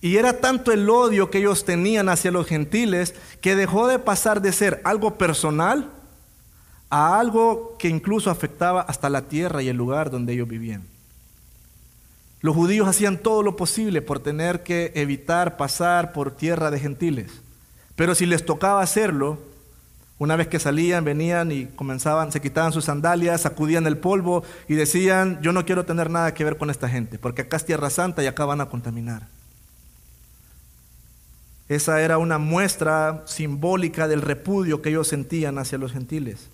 S1: Y era tanto el odio que ellos tenían hacia los gentiles que dejó de pasar de ser algo personal a algo que incluso afectaba hasta la tierra y el lugar donde ellos vivían. Los judíos hacían todo lo posible por tener que evitar pasar por tierra de gentiles. Pero si les tocaba hacerlo, una vez que salían, venían y comenzaban, se quitaban sus sandalias, sacudían el polvo y decían, yo no quiero tener nada que ver con esta gente, porque acá es tierra santa y acá van a contaminar. Esa era una muestra simbólica del repudio que ellos sentían hacia los gentiles.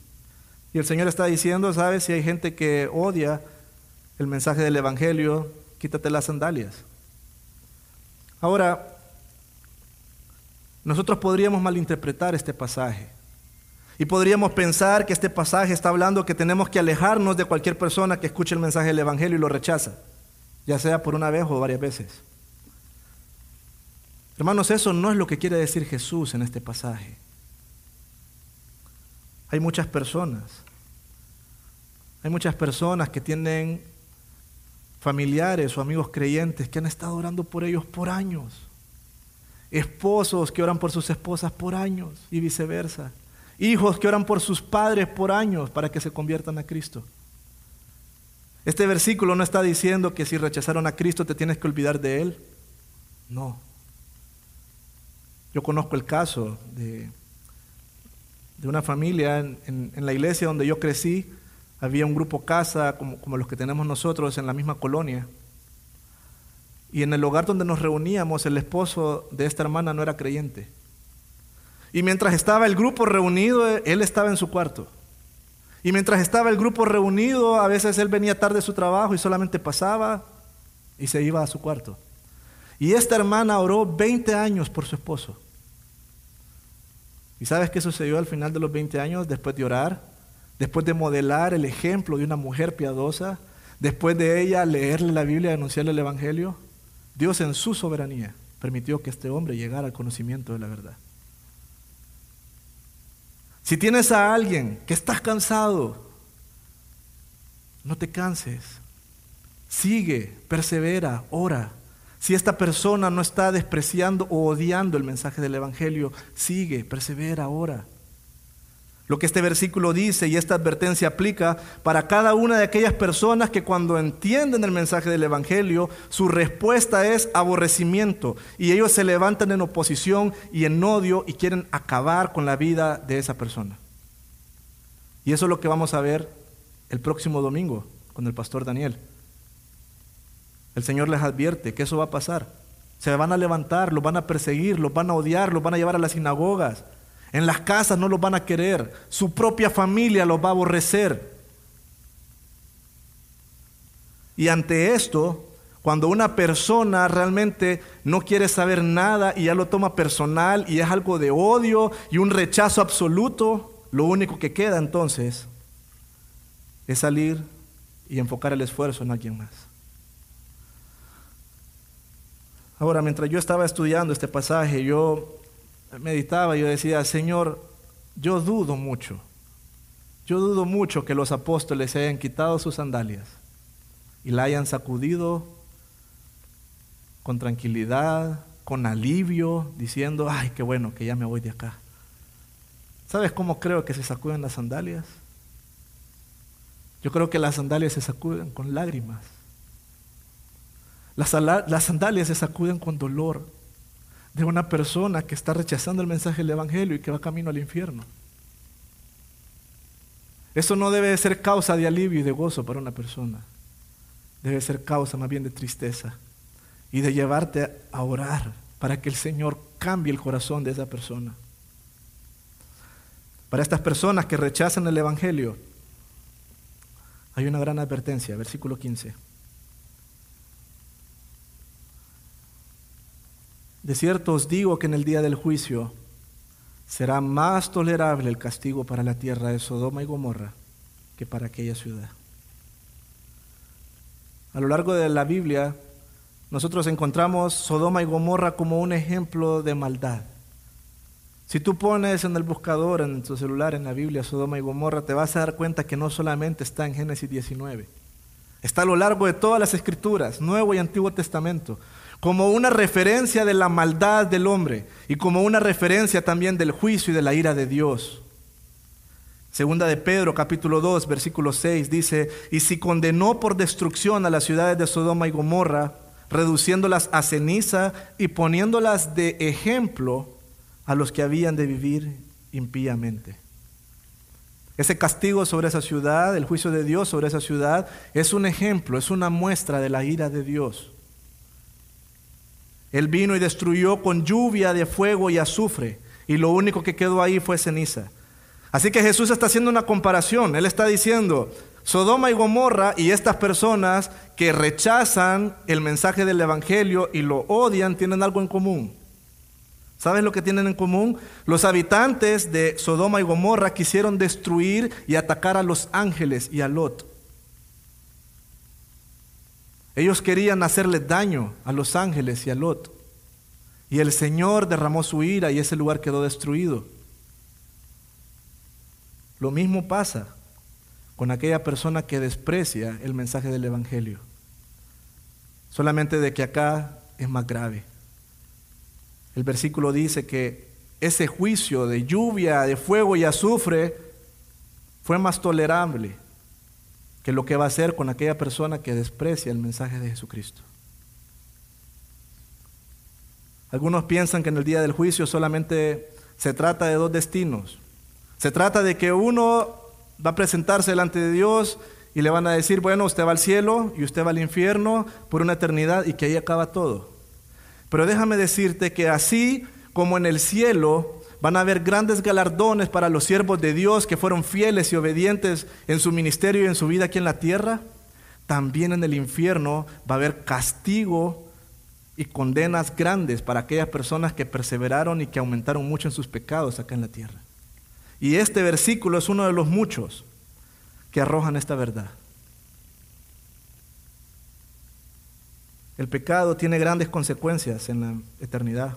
S1: Y el Señor está diciendo, ¿sabes? Si hay gente que odia el mensaje del Evangelio, quítate las sandalias. Ahora, nosotros podríamos malinterpretar este pasaje. Y podríamos pensar que este pasaje está hablando que tenemos que alejarnos de cualquier persona que escuche el mensaje del Evangelio y lo rechaza, ya sea por una vez o varias veces. Hermanos, eso no es lo que quiere decir Jesús en este pasaje. Hay muchas personas, hay muchas personas que tienen familiares o amigos creyentes que han estado orando por ellos por años, esposos que oran por sus esposas por años y viceversa, hijos que oran por sus padres por años para que se conviertan a Cristo. Este versículo no está diciendo que si rechazaron a Cristo te tienes que olvidar de Él. No. Yo conozco el caso de, de una familia en, la iglesia donde yo crecí. Había un grupo casa como, como los que tenemos nosotros en la misma colonia. Y en el hogar donde nos reuníamos, el esposo de esta hermana no era creyente. Y mientras estaba el grupo reunido, él estaba en su cuarto. Y mientras estaba el grupo reunido, a veces él venía tarde de su trabajo y solamente pasaba y se iba a su cuarto. Y esta hermana oró 20 años por su esposo. ¿Y sabes qué sucedió al final de los 20 años después de orar? Después de modelar el ejemplo de una mujer piadosa, después de ella leerle la Biblia y anunciarle el Evangelio, Dios en su soberanía permitió que este hombre llegara al conocimiento de la verdad. Si tienes a alguien que estás cansado, no te canses. Sigue, persevera, ora. Si esta persona no está despreciando o odiando el mensaje del Evangelio, sigue, persevera, ora. Lo que este versículo dice y esta advertencia aplica para cada una de aquellas personas que cuando entienden el mensaje del Evangelio, su respuesta es aborrecimiento y ellos se levantan en oposición y en odio y quieren acabar con la vida de esa persona. Y eso es lo que vamos a ver el próximo domingo con el pastor Daniel. El Señor les advierte que eso va a pasar. Se van a levantar, los van a perseguir, los van a odiar, los van a llevar a las sinagogas en las casas no los van a querer. Su propia familia los va a aborrecer. Y ante esto, cuando una persona realmente no quiere saber nada y ya lo toma personal y es algo de odio y un rechazo absoluto, lo único que queda entonces es salir y enfocar el esfuerzo en alguien más. Ahora, mientras yo estaba estudiando este pasaje, yo meditaba, yo decía, Señor, yo dudo mucho, yo dudo mucho que los apóstoles se hayan quitado sus sandalias y la hayan sacudido con tranquilidad, con alivio, diciendo, ay, qué bueno que ya me voy de acá. ¿Sabes cómo creo que se sacuden las sandalias? Yo creo que las sandalias se sacuden con lágrimas. Las, las sandalias se sacuden con dolor de una persona que está rechazando el mensaje del Evangelio y que va camino al infierno. Eso no debe ser causa de alivio y de gozo para una persona. Debe ser causa más bien de tristeza y de llevarte a orar para que el Señor cambie el corazón de esa persona. Para estas personas que rechazan el Evangelio, hay una gran advertencia, versículo 15. De cierto os digo que en el día del juicio será más tolerable el castigo para la tierra de Sodoma y Gomorra que para aquella ciudad. A lo largo de la Biblia, nosotros encontramos Sodoma y Gomorra como un ejemplo de maldad. Si tú pones en el buscador, en tu celular, en la Biblia, Sodoma y Gomorra, te vas a dar cuenta que no solamente está en Génesis 19, está a lo largo de todas las escrituras, Nuevo y Antiguo Testamento como una referencia de la maldad del hombre y como una referencia también del juicio y de la ira de Dios. Segunda de Pedro, capítulo 2, versículo 6, dice, y si condenó por destrucción a las ciudades de Sodoma y Gomorra, reduciéndolas a ceniza y poniéndolas de ejemplo a los que habían de vivir impíamente. Ese castigo sobre esa ciudad, el juicio de Dios sobre esa ciudad, es un ejemplo, es una muestra de la ira de Dios. Él vino y destruyó con lluvia de fuego y azufre, y lo único que quedó ahí fue ceniza. Así que Jesús está haciendo una comparación. Él está diciendo, Sodoma y Gomorra y estas personas que rechazan el mensaje del Evangelio y lo odian tienen algo en común. ¿Sabes lo que tienen en común? Los habitantes de Sodoma y Gomorra quisieron destruir y atacar a los ángeles y a Lot. Ellos querían hacerle daño a los ángeles y a Lot. Y el Señor derramó su ira y ese lugar quedó destruido. Lo mismo pasa con aquella persona que desprecia el mensaje del Evangelio. solamente de que acá es más grave. El versículo dice que ese juicio de lluvia, de fuego y azufre fue más tolerable que lo que va a hacer con aquella persona que desprecia el mensaje de Jesucristo. Algunos piensan que en el día del juicio solamente se trata de dos destinos. Se trata de que uno va a presentarse delante de Dios y le van a decir, bueno, usted va al cielo y usted va al infierno por una eternidad y que ahí acaba todo. Pero déjame decirte que así como en el cielo van a haber grandes galardones para los siervos de Dios que fueron fieles y obedientes en su ministerio y en su vida aquí en la tierra, también en el infierno va a haber castigo y condenas grandes para aquellas personas que perseveraron y que aumentaron mucho en sus pecados acá en la tierra. Y este versículo es uno de los muchos que arrojan esta verdad. El pecado tiene grandes consecuencias en la eternidad.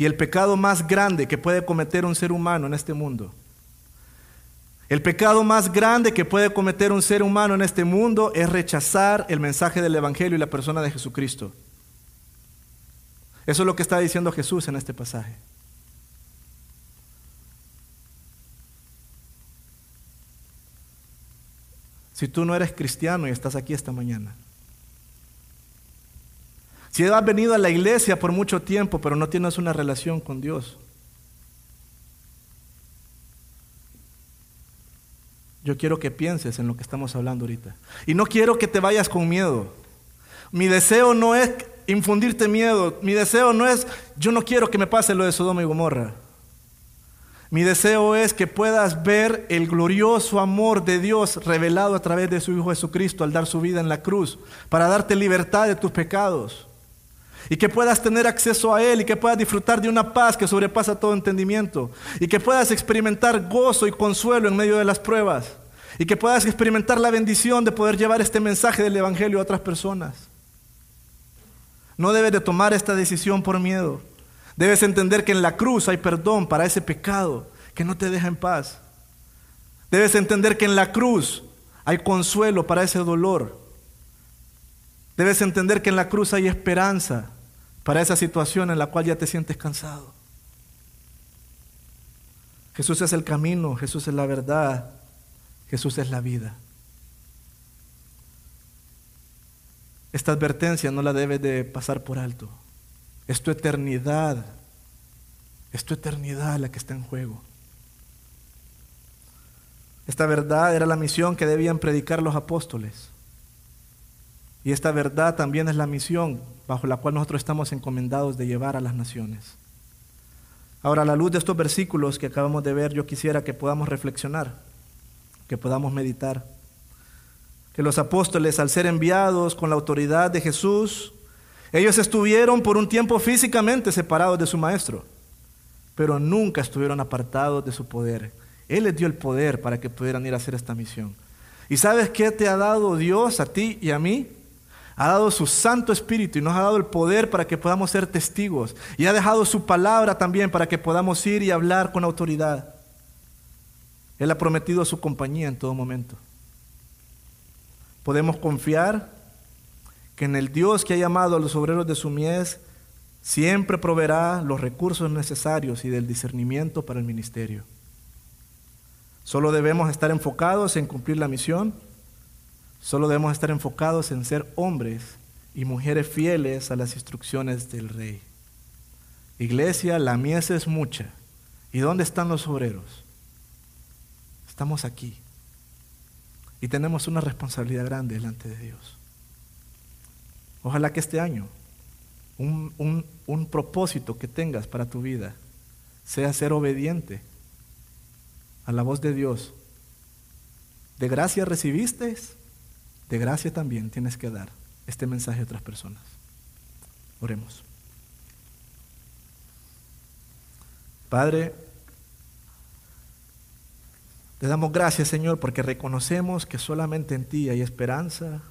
S1: Y el pecado más grande que puede cometer un ser humano en este mundo, el pecado más grande que puede cometer un ser humano en este mundo es rechazar el mensaje del Evangelio y la persona de Jesucristo. Eso es lo que está diciendo Jesús en este pasaje. Si tú no eres cristiano y estás aquí esta mañana, si has venido a la iglesia por mucho tiempo pero no tienes una relación con Dios, yo quiero que pienses en lo que estamos hablando ahorita. Y no quiero que te vayas con miedo. Mi deseo no es infundirte miedo. Mi deseo no es, yo no quiero que me pase lo de Sodoma y Gomorra. Mi deseo es que puedas ver el glorioso amor de Dios revelado a través de su Hijo Jesucristo al dar su vida en la cruz, para darte libertad de tus pecados. Y que puedas tener acceso a Él y que puedas disfrutar de una paz que sobrepasa todo entendimiento. Y que puedas experimentar gozo y consuelo en medio de las pruebas. Y que puedas experimentar la bendición de poder llevar este mensaje del Evangelio a otras personas. No debes de tomar esta decisión por miedo. Debes entender que en la cruz hay perdón para ese pecado que no te deja en paz. Debes entender que en la cruz hay consuelo para ese dolor. Debes entender que en la cruz hay esperanza para esa situación en la cual ya te sientes cansado. Jesús es el camino, Jesús es la verdad, Jesús es la vida. Esta advertencia no la debes de pasar por alto. Es tu eternidad. Es tu eternidad la que está en juego. Esta verdad era la misión que debían predicar los apóstoles. Y esta verdad también es la misión bajo la cual nosotros estamos encomendados de llevar a las naciones. Ahora, a la luz de estos versículos que acabamos de ver, yo quisiera que podamos reflexionar, que podamos meditar que los apóstoles, al ser enviados con la autoridad de Jesús, ellos estuvieron por un tiempo físicamente separados de su maestro, pero nunca estuvieron apartados de su poder. Él les dio el poder para que pudieran ir a hacer esta misión. ¿Y sabes qué te ha dado Dios a ti y a mí? Ha dado su Santo Espíritu y nos ha dado el poder para que podamos ser testigos. Y ha dejado su palabra también para que podamos ir y hablar con autoridad. Él ha prometido su compañía en todo momento. Podemos confiar que en el Dios que ha llamado a los obreros de su mies siempre proveerá los recursos necesarios y del discernimiento para el ministerio. Solo debemos estar enfocados en cumplir la misión, solo debemos estar enfocados en ser hombres y mujeres fieles a las instrucciones del rey. Iglesia, la mies es mucha. ¿Y dónde están los obreros? Estamos aquí. Y tenemos una responsabilidad grande delante de Dios. Ojalá que este año un, un, propósito que tengas para tu vida sea ser obediente a la voz de Dios. De gracia recibiste, de gracia también tienes que dar este mensaje a otras personas. Oremos. Padre, te damos gracias, Señor, porque reconocemos que solamente en ti hay esperanza,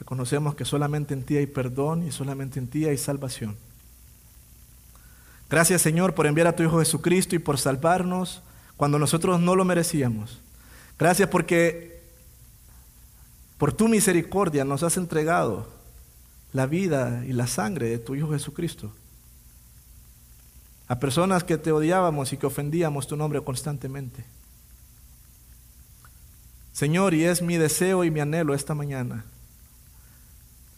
S1: reconocemos que solamente en ti hay perdón y solamente en ti hay salvación. Gracias, Señor, por enviar a tu Hijo Jesucristo y por salvarnos cuando nosotros no lo merecíamos. Gracias porque por tu misericordia nos has entregado la vida y la sangre de tu Hijo Jesucristo. A personas que te odiábamos y que ofendíamos tu nombre constantemente. Señor, y es mi deseo y mi anhelo esta mañana,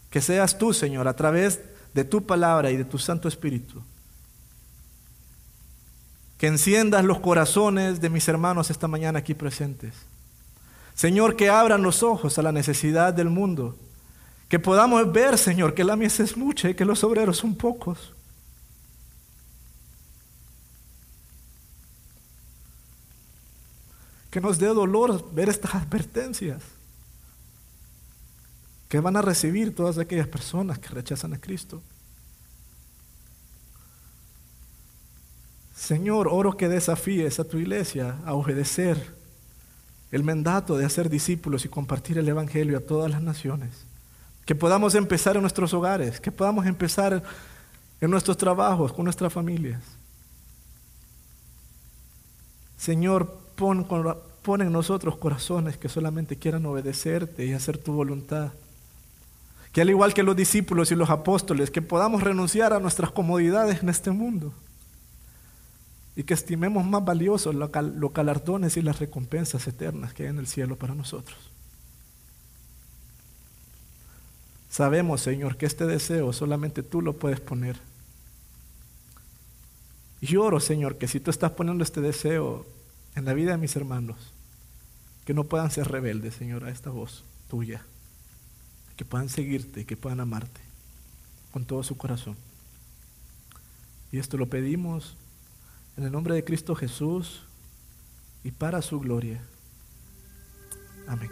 S1: que seas tú, Señor, a través de tu palabra y de tu Santo Espíritu, que enciendas los corazones de mis hermanos esta mañana aquí presentes. Señor, que abran los ojos a la necesidad del mundo. Que podamos ver, Señor, que la mies es mucha y que los obreros son pocos. Que nos dé dolor ver estas advertencias que van a recibir todas aquellas personas que rechazan a Cristo. Señor, oro que desafíes a tu iglesia a obedecer el mandato de hacer discípulos y compartir el Evangelio a todas las naciones. Que podamos empezar en nuestros hogares, que podamos empezar en nuestros trabajos, con nuestras familias. Señor, pon, en nosotros corazones que solamente quieran obedecerte y hacer tu voluntad. Que al igual que los discípulos y los apóstoles, que podamos renunciar a nuestras comodidades en este mundo y que estimemos más valiosos los galardones y las recompensas eternas que hay en el cielo para nosotros. Sabemos, Señor, que este deseo solamente tú lo puedes poner. Y oro, Señor, que si tú estás poniendo este deseo en la vida de mis hermanos, que no puedan ser rebeldes, Señor, a esta voz tuya, que puedan seguirte, que puedan amarte con todo su corazón. Y esto lo pedimos en el nombre de Cristo Jesús y para su gloria. Amén.